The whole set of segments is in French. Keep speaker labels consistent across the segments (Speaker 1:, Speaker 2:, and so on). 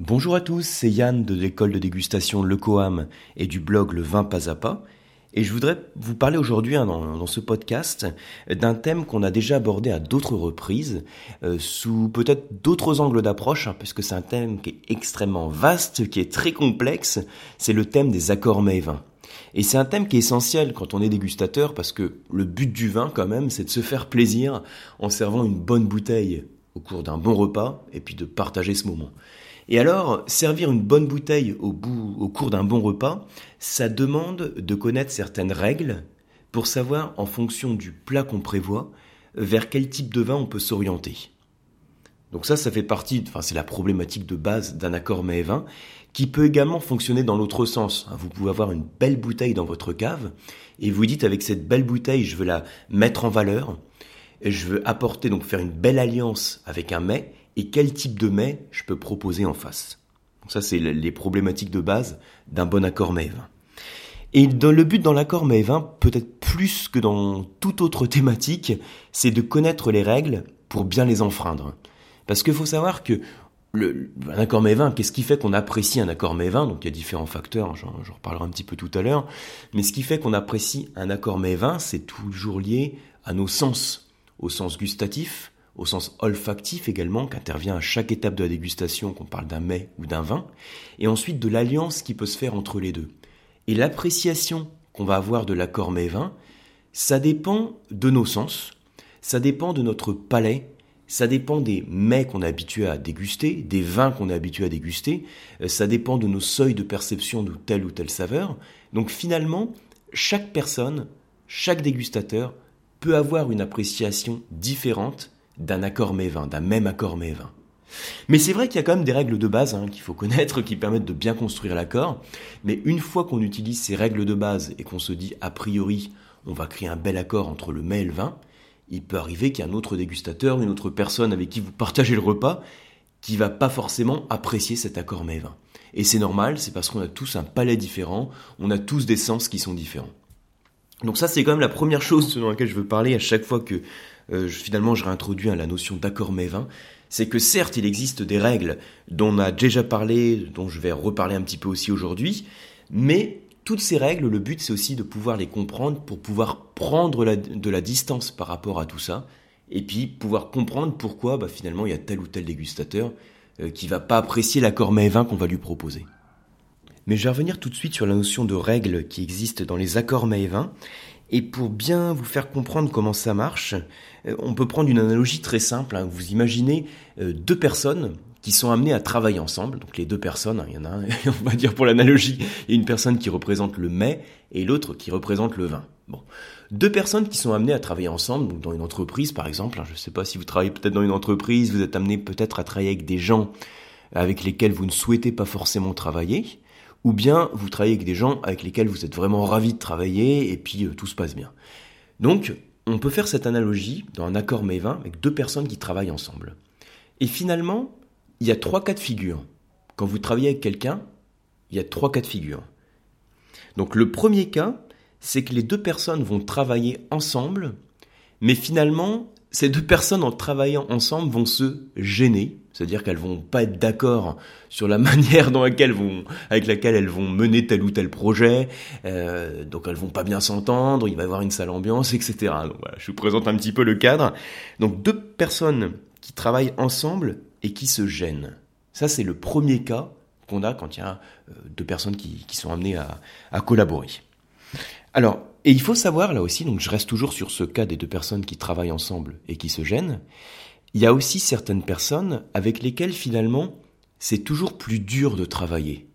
Speaker 1: Bonjour à tous, c'est Yann de l'école de dégustation Le Coam et du blog Le Vin Pas à Pas. Et je voudrais vous parler aujourd'hui hein, dans, ce podcast d'un thème qu'on a déjà abordé à d'autres reprises, euh, sous peut-être d'autres angles d'approche, hein, puisque c'est un thème qui est extrêmement vaste, qui est très complexe, c'est le thème des accords mets vins. Et c'est un thème qui est essentiel quand on est dégustateur, parce que le but du vin quand même, c'est de se faire plaisir en servant une bonne bouteille au cours d'un bon repas, et puis de partager ce moment. Et alors, servir une bonne bouteille au, bout, au cours d'un bon repas, ça demande de connaître certaines règles pour savoir, en fonction du plat qu'on prévoit, vers quel type de vin on peut s'orienter. Donc ça, ça fait partie, enfin c'est la problématique de base d'un accord mets vin, qui peut également fonctionner dans l'autre sens. Vous pouvez avoir une belle bouteille dans votre cave, et vous dites avec cette belle bouteille, je veux la mettre en valeur, je veux apporter, donc faire une belle alliance avec un mets, et quel type de mets je peux proposer en face. ça, c'est les problématiques de base d'un bon accord mets. Et dans le but dans l'accord mets vin, peut-être plus que dans toute autre thématique, c'est de connaître les règles pour bien les enfreindre. Parce qu'il faut savoir que le, un accord mets vin, qu'est-ce qui fait qu'on apprécie un accord mets Donc il y a différents facteurs, j'en reparlerai un petit peu tout à l'heure. Mais ce qui fait qu'on apprécie un accord mets c'est toujours lié à nos sens, au sens gustatif, au sens olfactif également, qu'intervient à chaque étape de la dégustation, qu'on parle d'un mets ou d'un vin, et ensuite de l'alliance qui peut se faire entre les deux. Et l'appréciation qu'on va avoir de l'accord mets-vin, ça dépend de nos sens, ça dépend de notre palais, ça dépend des mets qu'on est habitué à déguster, des vins qu'on est habitué à déguster, euh, ça dépend de nos seuils de perception de telle ou telle saveur. Donc finalement, chaque personne, chaque dégustateur peut avoir une appréciation différente d'un accord mévin, d'un même accord mévin. Mais c'est vrai qu'il y a quand même des règles de base hein, qu'il faut connaître qui permettent de bien construire l'accord. Mais une fois qu'on utilise ces règles de base et qu'on se dit a priori on va créer un bel accord entre le mets et le vin, il peut arriver qu'il y ait un autre dégustateur, une autre personne avec qui vous partagez le repas, qui va pas forcément apprécier cet accord mets-vin. Et c'est normal, c'est parce qu'on a tous un palais différent, on a tous des sens qui sont différents. Donc ça c'est quand même la première chose sur laquelle je veux parler à chaque fois que euh, finalement je réintroduis la notion d'accord mais vin, c'est que certes il existe des règles dont on a déjà parlé, dont je vais reparler un petit peu aussi aujourd'hui, mais toutes ces règles, le but c'est aussi de pouvoir les comprendre pour pouvoir prendre de la distance par rapport à tout ça, et puis pouvoir comprendre pourquoi bah, finalement il y a tel ou tel dégustateur euh, qui va pas apprécier l'accord mais vin qu'on va lui proposer. Mais je vais revenir tout de suite sur la notion de règles qui existent dans les accords vin et pour bien vous faire comprendre comment ça marche, euh, on peut prendre une analogie très simple. Hein. Vous imaginez euh, deux personnes qui sont amenées à travailler ensemble. Donc les deux personnes, hein, il y en a un, on va dire pour l'analogie, il y a une personne qui représente le mets et l'autre qui représente le vin. Bon, deux personnes qui sont amenées à travailler ensemble, donc dans une entreprise par exemple. Hein. je ne sais pas si vous travaillez peut-être dans une entreprise, vous êtes amené peut-être à travailler avec des gens avec lesquels vous ne souhaitez pas forcément travailler ou bien vous travaillez avec des gens avec lesquels vous êtes vraiment ravi de travailler et puis euh, tout se passe bien. Donc, on peut faire cette analogie dans un accord mévin avec deux personnes qui travaillent ensemble. Et finalement, il y a trois cas de figure. Quand vous travaillez avec quelqu'un, il y a trois cas de figure. Donc le premier cas, c'est que les deux personnes vont travailler ensemble, mais finalement, ces deux personnes en travaillant ensemble vont se gêner, c'est-à-dire qu'elles vont pas être d'accord sur la manière dans laquelle avec laquelle elles vont mener tel ou tel projet, euh, donc elles vont pas bien s'entendre, il va y avoir une sale ambiance, etc. Je vous présente un petit peu le cadre. Donc deux personnes qui travaillent ensemble et qui se gênent. Ça c'est le premier cas qu'on a quand il y a euh, deux personnes qui, sont amenées à, à collaborer. Alors, et il faut savoir là aussi, donc je reste toujours sur ce cas des deux personnes qui travaillent ensemble et qui se gênent, il y a aussi certaines personnes avec lesquelles finalement c'est toujours plus dur de travailler.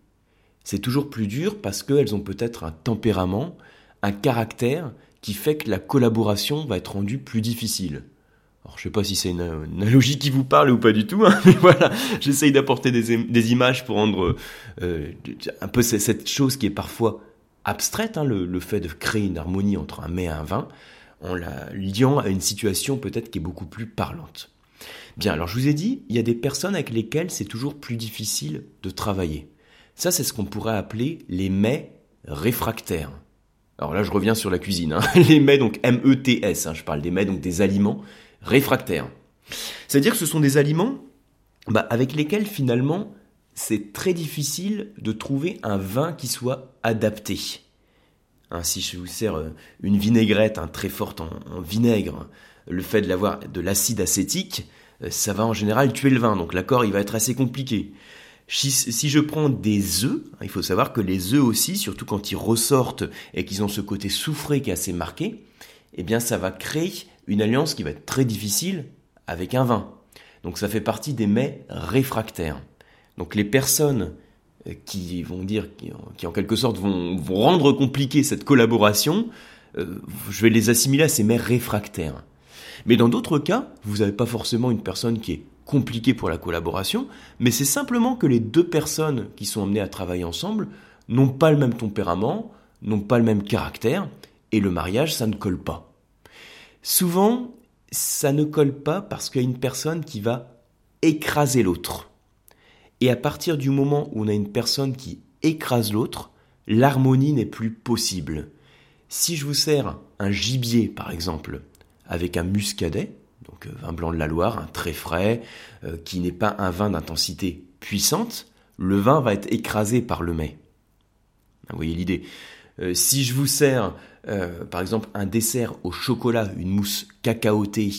Speaker 1: C'est toujours plus dur parce qu'elles ont peut-être un tempérament, un caractère qui fait que la collaboration va être rendue plus difficile. Alors, je sais pas si c'est une, analogie qui vous parle ou pas du tout, hein, mais voilà, j'essaye d'apporter des, images pour rendre euh, un peu cette chose qui est parfois abstraite, hein, le, fait de créer une harmonie entre un mets et un vin, en la liant à une situation peut-être qui est beaucoup plus parlante. Bien, alors je vous ai dit, il y a des personnes avec lesquelles c'est toujours plus difficile de travailler. Ça, c'est ce qu'on pourrait appeler les mets réfractaires. Alors là, je reviens sur la cuisine. Hein. Les mets, donc M-E-T-S, hein, je parle des mets, donc des aliments réfractaires. C'est-à-dire que ce sont des aliments bah, avec lesquels finalement c'est très difficile de trouver un vin qui soit adapté. Hein, si je vous sers euh, une vinaigrette hein, très forte en, vinaigre, le fait de l'avoir de l'acide acétique, euh, ça va en général tuer le vin. Donc l'accord, il va être assez compliqué. Si, je prends des œufs, hein, il faut savoir que les œufs aussi, surtout quand ils ressortent et qu'ils ont ce côté soufré qui est assez marqué, eh bien ça va créer une alliance qui va être très difficile avec un vin. Donc ça fait partie des mets réfractaires. Donc les personnes euh, qui vont dire, qui, en quelque sorte vont, rendre compliqué cette collaboration, euh, je vais les assimiler à ces mets réfractaires. Mais dans d'autres cas, vous n'avez pas forcément une personne qui est compliquée pour la collaboration, mais c'est simplement que les deux personnes qui sont amenées à travailler ensemble n'ont pas le même tempérament, n'ont pas le même caractère, et le mariage, ça ne colle pas. Souvent, ça ne colle pas parce qu'il y a une personne qui va écraser l'autre. Et à partir du moment où on a une personne qui écrase l'autre, l'harmonie n'est plus possible. Si je vous sers un gibier, par exemple, avec un muscadet, donc euh, vin blanc de la Loire, un très frais, euh, qui n'est pas un vin d'intensité puissante, le vin va être écrasé par le mets. Vous voyez l'idée. Euh, si je vous sers, par exemple, un dessert au chocolat, une mousse cacaotée,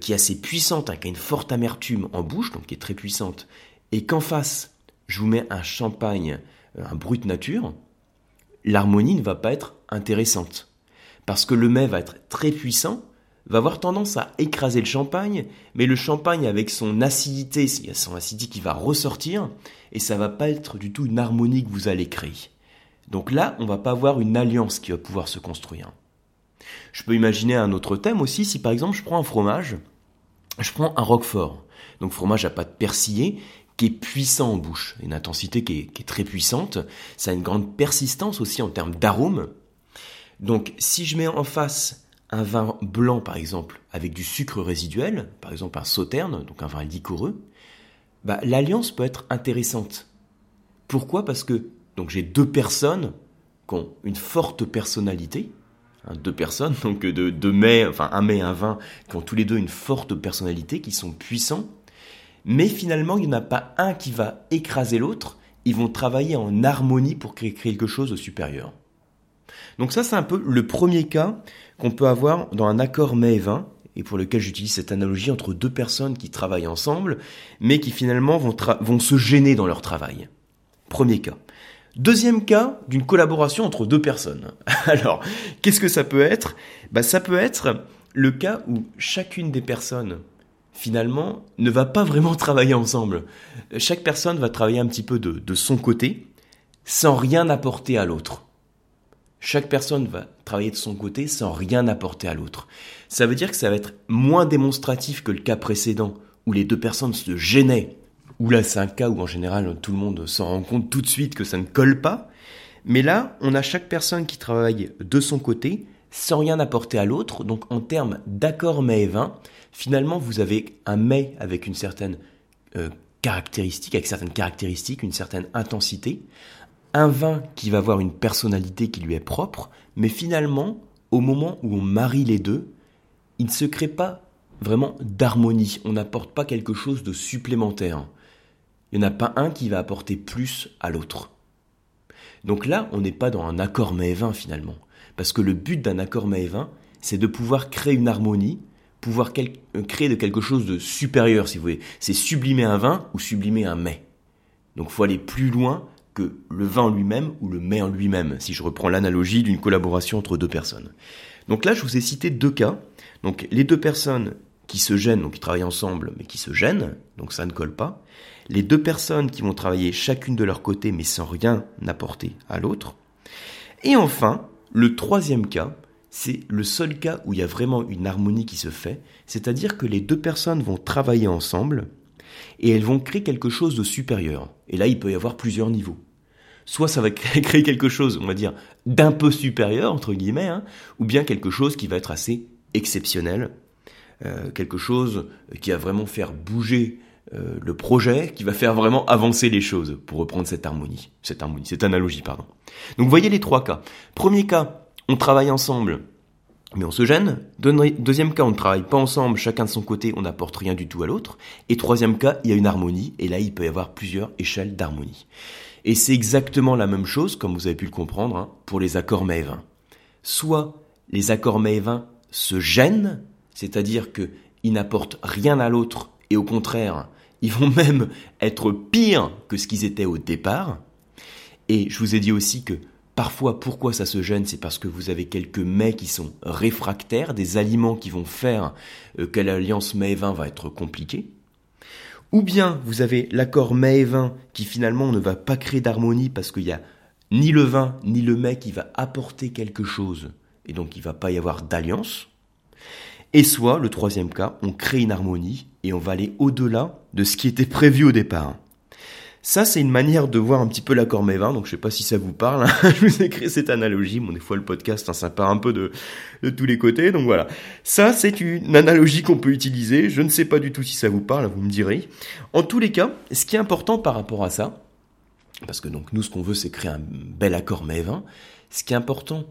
Speaker 1: qui est assez puissante, hein, qui a une forte amertume en bouche, donc qui est très puissante, et qu'en face, je vous mets un champagne, un brut nature, l'harmonie ne va pas être intéressante. Parce que le mets va être très puissant, va avoir tendance à écraser le champagne, mais le champagne avec son acidité, il y a son acidité qui va ressortir, et ça va pas être du tout une harmonie que vous allez créer. Donc là, on va pas avoir une alliance qui va pouvoir se construire. Je peux imaginer un autre thème aussi, si par exemple je prends un fromage, je prends un roquefort, donc fromage à pâte persillée, qui est puissant en bouche, une intensité qui est, qui est très puissante, ça a une grande persistance aussi en termes d'arôme. Donc si je mets en face un vin blanc, par exemple, avec du sucre résiduel, par exemple un sauterne, donc un vin liquoreux, bah, l'alliance peut être intéressante. Pourquoi? Parce que donc j'ai deux personnes qui ont une forte personnalité, hein, deux personnes, donc de, de mets, enfin un et un vin, qui ont tous les deux une forte personnalité, qui sont puissants, mais finalement il n'y en a pas un qui va écraser l'autre, ils vont travailler en harmonie pour créer quelque chose de supérieur. Donc ça, c'est un peu le premier cas qu'on peut avoir dans un accord mets et vin, et pour lequel j'utilise cette analogie entre deux personnes qui travaillent ensemble, mais qui finalement vont, vont se gêner dans leur travail. Premier cas. Deuxième cas d'une collaboration entre deux personnes. Alors, qu'est-ce que ça peut être? Bah, Ça peut être le cas où chacune des personnes, finalement, ne va pas vraiment travailler ensemble. Chaque personne va travailler un petit peu de son côté, sans rien apporter à l'autre. Chaque personne va travailler de son côté sans rien apporter à l'autre. Ça veut dire que ça va être moins démonstratif que le cas précédent où les deux personnes se gênaient. Où là, c'est un cas où en général tout le monde s'en rend compte tout de suite que ça ne colle pas. Mais là, on a chaque personne qui travaille de son côté sans rien apporter à l'autre. Donc en termes d'accord mets et vin, finalement vous avez un mets avec une certaine euh, caractéristique, avec certaines caractéristiques, une certaine intensité, un vin qui va avoir une personnalité qui lui est propre, mais finalement, au moment où on marie les deux, il ne se crée pas vraiment d'harmonie, on n'apporte pas quelque chose de supplémentaire. Il n'y en a pas un qui va apporter plus à l'autre. Donc là, on n'est pas dans un accord mets vin finalement, parce que le but d'un accord mets vin, c'est de pouvoir créer une harmonie, pouvoir euh, créer de quelque chose de supérieur, si vous voulez. C'est sublimer un vin ou sublimer un mets. Donc il faut aller plus loin que le vin lui-même ou le mets lui-même, si je reprends l'analogie d'une collaboration entre deux personnes. Donc là, je vous ai cité deux cas. Donc les deux personnes qui se gênent, donc qui travaillent ensemble, mais qui se gênent, donc ça ne colle pas. Les deux personnes qui vont travailler chacune de leur côté, mais sans rien apporter à l'autre. Et enfin, le troisième cas, c'est le seul cas où il y a vraiment une harmonie qui se fait, c'est-à-dire que les deux personnes vont travailler ensemble, et elles vont créer quelque chose de supérieur. Et là, il peut y avoir plusieurs niveaux. Soit ça va créer quelque chose, on va dire, d'un peu supérieur, entre guillemets, hein, ou bien quelque chose qui va être assez exceptionnel, euh, quelque chose qui va vraiment faire bouger euh, le projet, qui va faire vraiment avancer les choses, pour reprendre cette harmonie, cette harmonie, cette analogie, pardon. Donc voyez les trois cas. Premier cas, on travaille ensemble, mais on se gêne. Deuxième cas, on ne travaille pas ensemble, chacun de son côté, on n'apporte rien du tout à l'autre. Et troisième cas, il y a une harmonie, et là, il peut y avoir plusieurs échelles d'harmonie. Et c'est exactement la même chose, comme vous avez pu le comprendre, hein, pour les accords mévins. Soit les accords mévins se gênent, c'est-à-dire qu'ils n'apportent rien à l'autre, et au contraire, ils vont même être pires que ce qu'ils étaient au départ. Et je vous ai dit aussi que Parfois, pourquoi ça se gêne? C'est parce que vous avez quelques mets qui sont réfractaires, des aliments qui vont faire euh, que l'alliance mets-vin va être compliquée. Ou bien vous avez l'accord mets-vin qui finalement ne va pas créer d'harmonie parce qu'il n'y a ni le vin ni le mets qui va apporter quelque chose et donc il ne va pas y avoir d'alliance. Et soit, le troisième cas, on crée une harmonie et on va aller au-delà de ce qui était prévu au départ. Ça, c'est une manière de voir un petit peu l'accord Mévin, donc je sais pas si ça vous parle. Hein. je vous ai créé cette analogie. Bon, des fois, le podcast, hein, ça part un peu de, de tous les côtés, donc voilà. Ça, c'est une analogie qu'on peut utiliser. Je ne sais pas du tout si ça vous parle, vous me direz. En tous les cas, ce qui est important par rapport à ça, parce que donc nous, ce qu'on veut, c'est créer un bel accord Mévin. Ce qui est important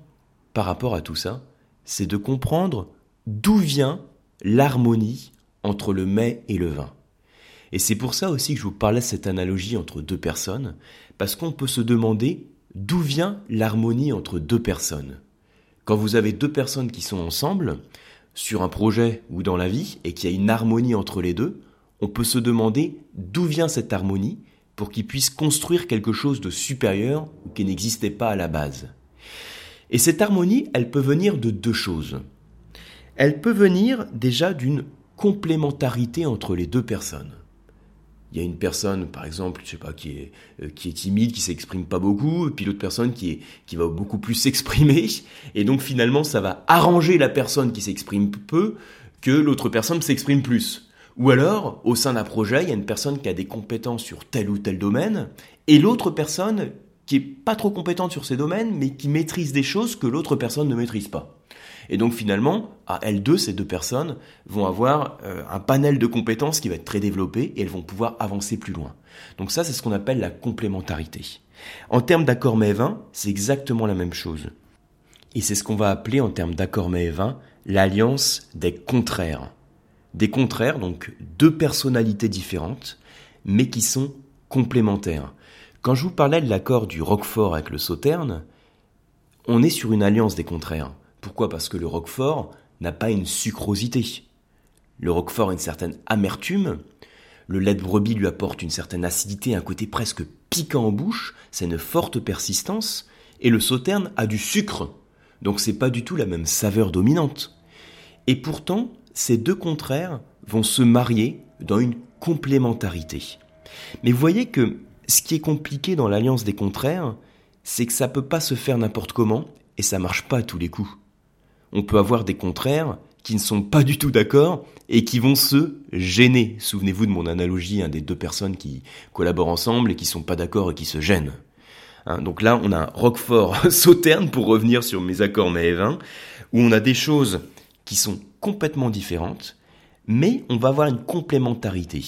Speaker 1: par rapport à tout ça, c'est de comprendre d'où vient l'harmonie entre le mets et le vin. Et c'est pour ça aussi que je vous parlais de cette analogie entre deux personnes, parce qu'on peut se demander d'où vient l'harmonie entre deux personnes. Quand vous avez deux personnes qui sont ensemble, sur un projet ou dans la vie, et qu'il y a une harmonie entre les deux, on peut se demander d'où vient cette harmonie pour qu'ils puissent construire quelque chose de supérieur ou qui n'existait pas à la base. Et cette harmonie, elle peut venir de deux choses. Elle peut venir déjà d'une complémentarité entre les deux personnes il y a une personne, par exemple, je sais pas, qui est, euh, qui est timide, qui s'exprime pas beaucoup, et puis l'autre personne qui, est, qui va beaucoup plus s'exprimer, et donc finalement ça va arranger la personne qui s'exprime peu que l'autre personne s'exprime plus. Ou alors, au sein d'un projet, il y a une personne qui a des compétences sur tel ou tel domaine, et l'autre personne qui est pas trop compétente sur ces domaines, mais qui maîtrise des choses que l'autre personne ne maîtrise pas. Et donc finalement, à L2, ces deux personnes vont avoir euh, un panel de compétences qui va être très développé et elles vont pouvoir avancer plus loin. Donc ça, c'est ce qu'on appelle la complémentarité. En termes d'accord mais 20, c'est exactement la même chose. Et c'est ce qu'on va appeler en termes d'accord mais 20 l'alliance des contraires. Des contraires, donc deux personnalités différentes, mais qui sont complémentaires. Quand je vous parlais de l'accord du Roquefort avec le Sauterne, on est sur une alliance des contraires. Pourquoi? Parce que le roquefort n'a pas une sucrosité. Le roquefort a une certaine amertume, le lait de brebis lui apporte une certaine acidité, un côté presque piquant en bouche, c'est une forte persistance, et le sauterne a du sucre, donc c'est pas du tout la même saveur dominante. Et pourtant, ces deux contraires vont se marier dans une complémentarité. Mais vous voyez que ce qui est compliqué dans l'alliance des contraires, c'est que ça peut pas se faire n'importe comment et ça marche pas à tous les coups on peut avoir des contraires qui ne sont pas du tout d'accord et qui vont se gêner. Souvenez-vous de mon analogie hein, des deux personnes qui collaborent ensemble et qui sont pas d'accord et qui se gênent. Hein, donc là, on a Roquefort Sauterne pour revenir sur mes accords Maévin, où on a des choses qui sont complètement différentes, mais on va avoir une complémentarité.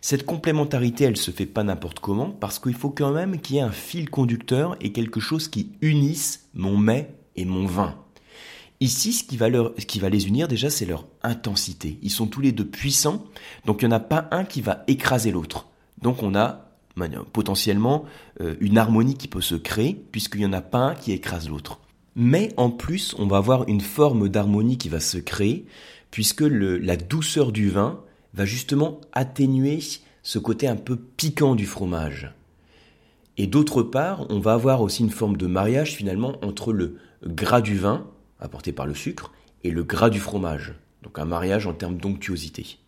Speaker 1: Cette complémentarité, elle se fait pas n'importe comment, parce qu'il faut quand même qu'il y ait un fil conducteur et quelque chose qui unisse mon mets et mon vin. Ici, ce qui, va les unir déjà, c'est leur intensité. Ils sont tous les deux puissants, donc il n'y en a pas un qui va écraser l'autre. Donc on a potentiellement euh, une harmonie qui peut se créer, puisqu'il n'y en a pas un qui écrase l'autre. Mais en plus, on va avoir une forme d'harmonie qui va se créer, puisque la douceur du vin va justement atténuer ce côté un peu piquant du fromage. Et d'autre part, on va avoir aussi une forme de mariage finalement entre le gras du vin, apporté par le sucre et le gras du fromage. Donc un mariage en termes d'onctuosité.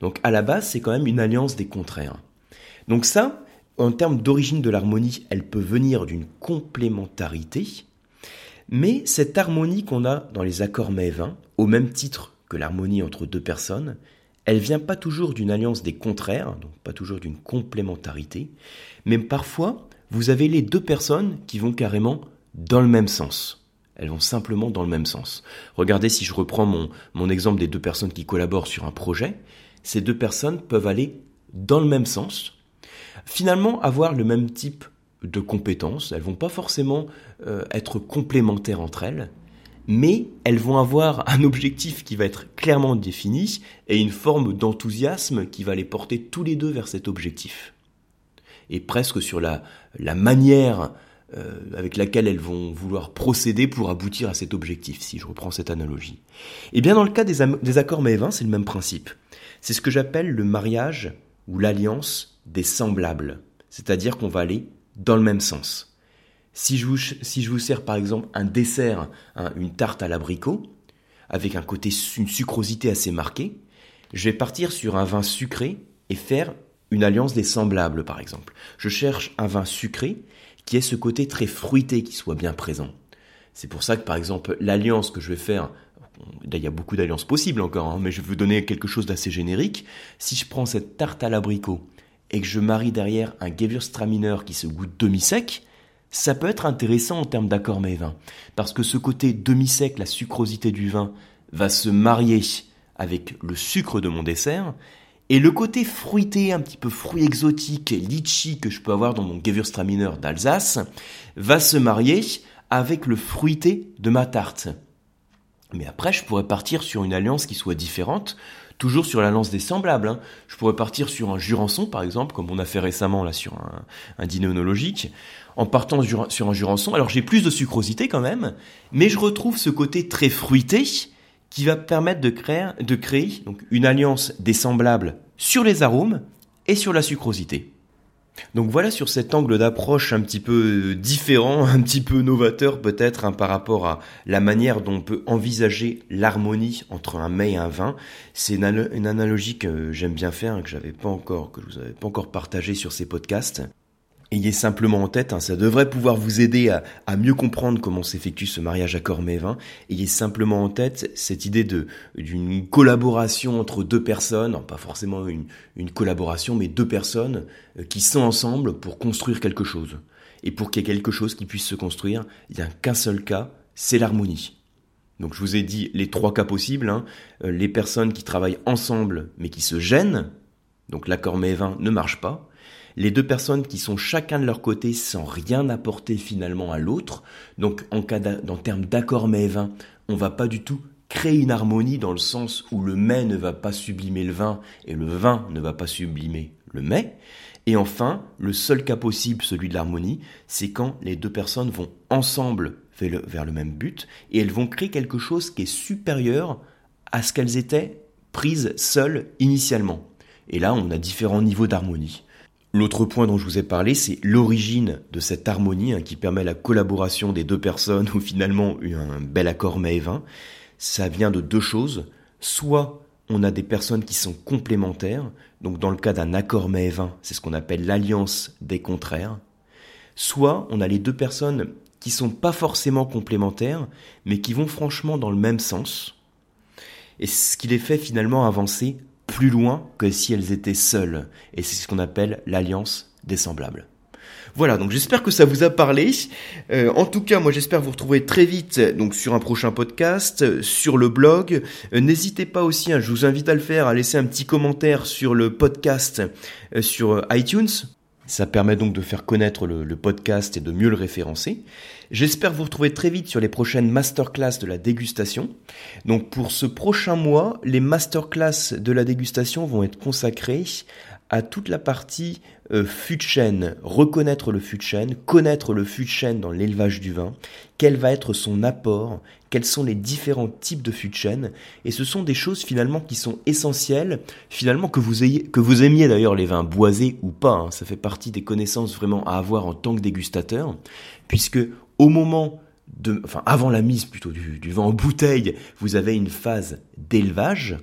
Speaker 1: Donc à la base, c'est quand même une alliance des contraires. Donc ça, en termes d'origine de l'harmonie, elle peut venir d'une complémentarité, mais cette harmonie qu'on a dans les accords mévins, au même titre que l'harmonie entre deux personnes, elle vient pas toujours d'une alliance des contraires, donc pas toujours d'une complémentarité, mais parfois vous avez les deux personnes qui vont carrément dans le même sens. Elles vont simplement dans le même sens. Regardez si je reprends mon, exemple des deux personnes qui collaborent sur un projet. Ces deux personnes peuvent aller dans le même sens, finalement avoir le même type de compétences. Elles vont pas forcément euh, être complémentaires entre elles, mais elles vont avoir un objectif qui va être clairement défini et une forme d'enthousiasme qui va les porter tous les deux vers cet objectif. Et presque sur la manière euh, avec laquelle elles vont vouloir procéder pour aboutir à cet objectif, si je reprends cette analogie. Et eh bien dans le cas des, des accords Maévin, c'est le même principe. C'est ce que j'appelle le mariage ou l'alliance des semblables, c'est-à-dire qu'on va aller dans le même sens. Si je vous, si je vous sers par exemple un dessert, une tarte à l'abricot, avec un côté, une sucrosité assez marquée, je vais partir sur un vin sucré et faire une alliance des semblables par exemple. Je cherche un vin sucré qui ait ce côté très fruité qui soit bien présent. C'est pour ça que par exemple l'alliance que je vais faire, il y a beaucoup d'alliances possibles encore, hein, mais je vous donner quelque chose d'assez générique. Si je prends cette tarte à l'abricot et que je marie derrière un Gewürztraminer qui se goûte demi-sec, ça peut être intéressant en termes d'accord mais vin, parce que ce côté demi-sec, la sucrosité du vin, va se marier avec le sucre de mon dessert, et le côté fruité, un petit peu fruit exotique, litchi que je peux avoir dans mon Gewürztraminer d'Alsace, va se marier avec le fruité de ma tarte. Mais après, je pourrais partir sur une alliance qui soit différente, toujours sur la lance des semblables. Hein. Je pourrais partir sur un jurançon, par exemple, comme on a fait récemment là sur un, un dîner onologique, en partant sur un jurançon. Alors j'ai plus de sucrosité quand même, mais je retrouve ce côté très fruité qui va permettre de créer, une alliance des semblables sur les arômes et sur la sucrosité. Donc voilà sur cet angle d'approche un petit peu différent, un petit peu novateur peut-être hein, par rapport à la manière dont on peut envisager l'harmonie entre un mets et un vin. C'est une, analogie que j'aime bien faire, que j'avais pas encore, que je vous avais pas encore partagé sur ces podcasts. Ayez simplement en tête, hein, ça devrait pouvoir vous aider à, mieux comprendre comment s'effectue ce mariage à corps vin. Ayez simplement en tête cette idée de d'une collaboration entre deux personnes, pas forcément une, une collaboration, mais deux personnes euh, qui sont ensemble pour construire quelque chose. Et pour qu'il y ait quelque chose qui puisse se construire, il n'y a qu'un seul cas, c'est l'harmonie. Donc je vous ai dit les trois cas possibles, hein. euh, les personnes qui travaillent ensemble mais qui se gênent, donc l'accord vin ne marche pas les deux personnes qui sont chacun de leur côté sans rien apporter finalement à l'autre. Donc en cas termes d'accord mais vin, on va pas du tout créer une harmonie dans le sens où le mets ne va pas sublimer le vin et le vin ne va pas sublimer le mets. Et enfin, le seul cas possible, celui de l'harmonie, c'est quand les deux personnes vont ensemble vers le même but et elles vont créer quelque chose qui est supérieur à ce qu'elles étaient prises seules initialement. Et là, on a différents niveaux d'harmonie. L'autre point dont je vous ai parlé, c'est l'origine de cette harmonie hein, qui permet la collaboration des deux personnes ou finalement un bel accord vin. Ça vient de deux choses. Soit on a des personnes qui sont complémentaires, donc dans le cas d'un accord vin, c'est ce qu'on appelle l'alliance des contraires. Soit on a les deux personnes qui sont pas forcément complémentaires, mais qui vont franchement dans le même sens. Et ce qui les fait finalement avancer plus loin que si elles étaient seules. Et c'est ce qu'on appelle l'alliance des semblables. Voilà, donc j'espère que ça vous a parlé. Euh, en tout cas, moi j'espère vous retrouver très vite donc sur un prochain podcast, sur le blog. Euh, n'hésitez pas aussi, hein, je vous invite à le faire, à laisser un petit commentaire sur le podcast euh, sur iTunes. Ça permet donc de faire connaître le, podcast et de mieux le référencer. J'espère vous retrouver très vite sur les prochaines masterclass de la dégustation. Donc pour ce prochain mois, les masterclass de la dégustation vont être consacrées à toute la partie euh, fût de chêne, reconnaître le fût de chêne, connaître le fût de chêne dans l'élevage du vin, quel va être son apport, quels sont les différents types de fût de chêne, et ce sont des choses finalement qui sont essentielles, finalement que vous ayez, que vous aimiez d'ailleurs les vins boisés ou pas, hein. ça fait partie des connaissances vraiment à avoir en tant que dégustateur, puisque au moment de, enfin avant la mise plutôt du, vin en bouteille, vous avez une phase d'élevage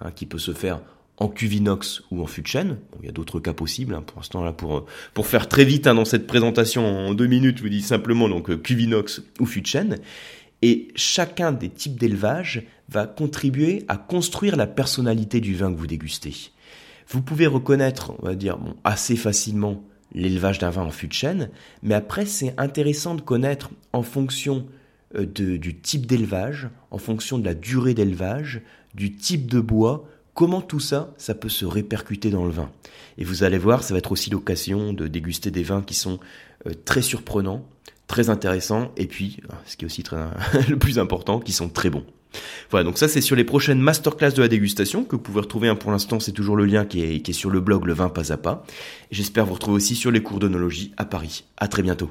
Speaker 1: hein, qui peut se faire en cuvinox ou en fût de chêne. il y a d'autres cas possibles. Hein, pour l'instant, là, pour, pour faire très vite hein, dans cette présentation en deux minutes, je vous dis simplement donc euh, cuvinox ou fût de chêne. Et chacun des types d'élevage va contribuer à construire la personnalité du vin que vous dégustez. Vous pouvez reconnaître, on va dire, bon, assez facilement l'élevage d'un vin en fût de chêne, mais après c'est intéressant de connaître en fonction euh, de, du type d'élevage, en fonction de la durée d'élevage, du type de bois, comment tout ça, ça peut se répercuter dans le vin. Et vous allez voir, ça va être aussi l'occasion de déguster des vins qui sont euh, très surprenants, très intéressants, et puis, ce qui est aussi très, le plus important, qui sont très bons. Voilà, donc ça c'est sur les prochaines masterclass de la dégustation que vous pouvez retrouver. Hein, pour l'instant, c'est toujours le lien qui est, qui est sur le blog Le Vin Pas à Pas. J'espère vous retrouver aussi sur les cours d'onologie à Paris. À très bientôt.